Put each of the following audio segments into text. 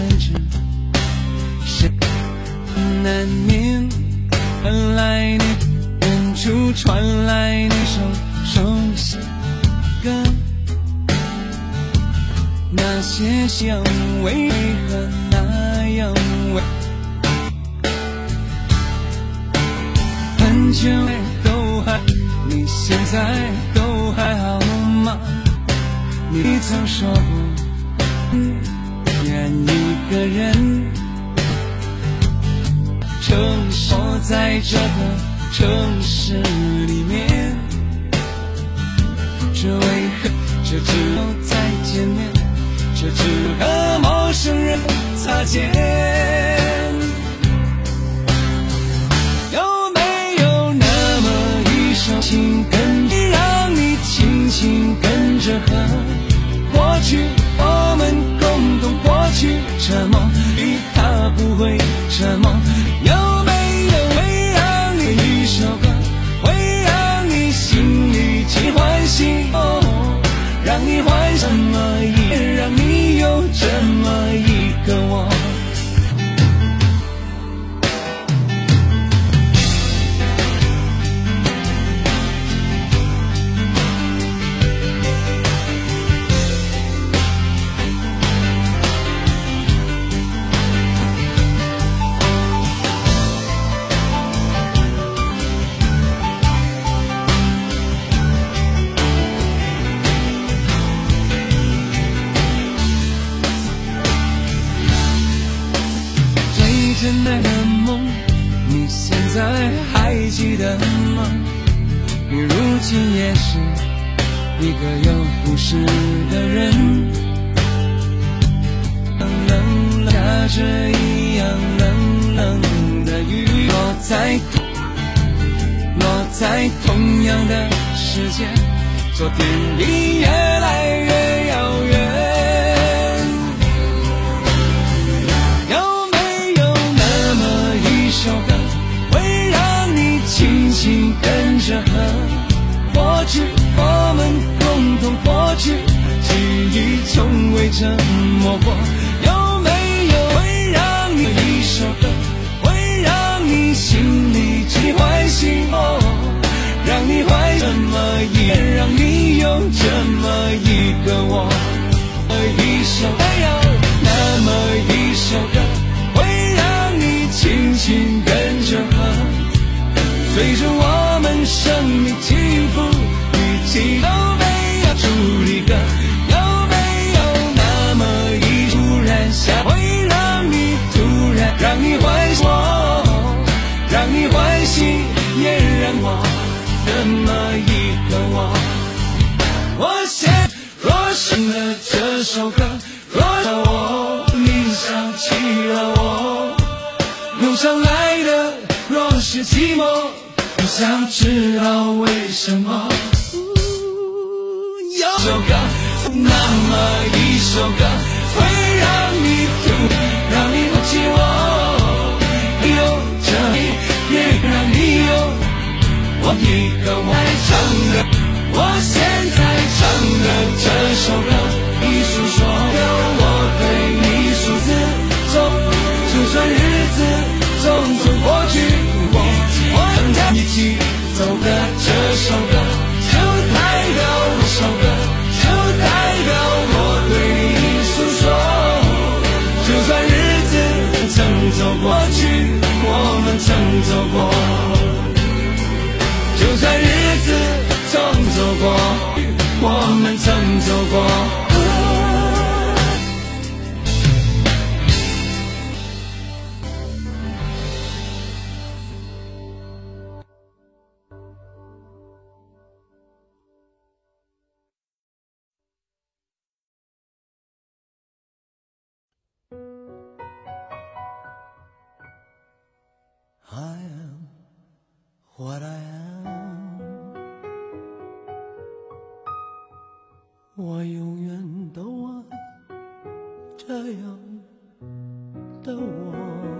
分之，谁难免传来你远处传来那首熟悉歌，那些香为何那样味？很久都还，你现在都还好吗？你曾说过，愿意个人承受在这个城市里面，这为何这只有再见面，这只和陌生人擦肩？有没有那么一首情歌让你轻轻跟着和？过去记得吗？你如今也是一个有故事的人，冷冷下着一样冷冷的雨，落在落在同样的时间，昨天已越来越是我们共同过去，记忆从未沉默过。有没有会让你一首歌，会让你心里只欢喜？哦，让你怀这么一，让你有这么一个我。一首没有那么一首歌，会让你轻轻跟着和，随着我们生命起伏，一起都没有助力歌。有没有那么一突然下，会让你突然让你欢喜我，让你欢喜，也让我这么一个我。我现若醒了这首歌，若让我你想起了我，涌上来的若是寂寞，我想知道为什么。首歌，那么一首歌，会让你哭，让你想起我，有着你，也让你有我一个我爱唱的。我现在唱的这首歌，你诉说 I am what I am. 我永远都爱这样的我。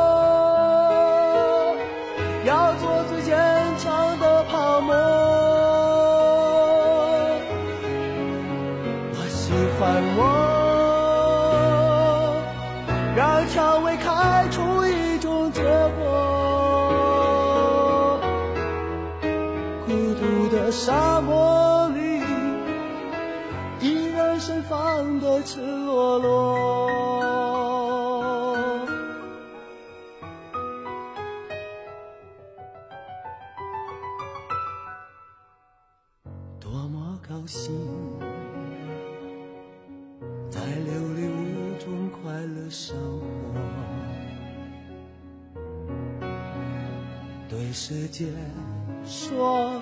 孤独的沙漠里，依然盛放的赤裸裸。多么高兴，在琉璃屋中快乐生活，对世界说。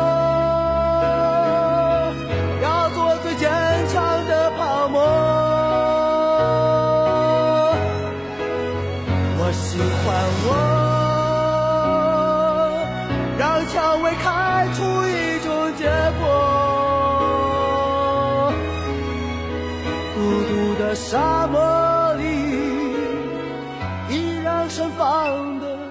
这里，依然盛放的。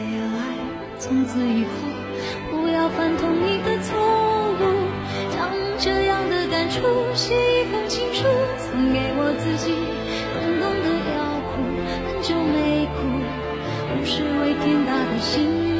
从此以后，不要犯同一个错误。将这样的感触写一封情书，送给我自己。感动得要哭，很久没哭，不是为天大的幸福。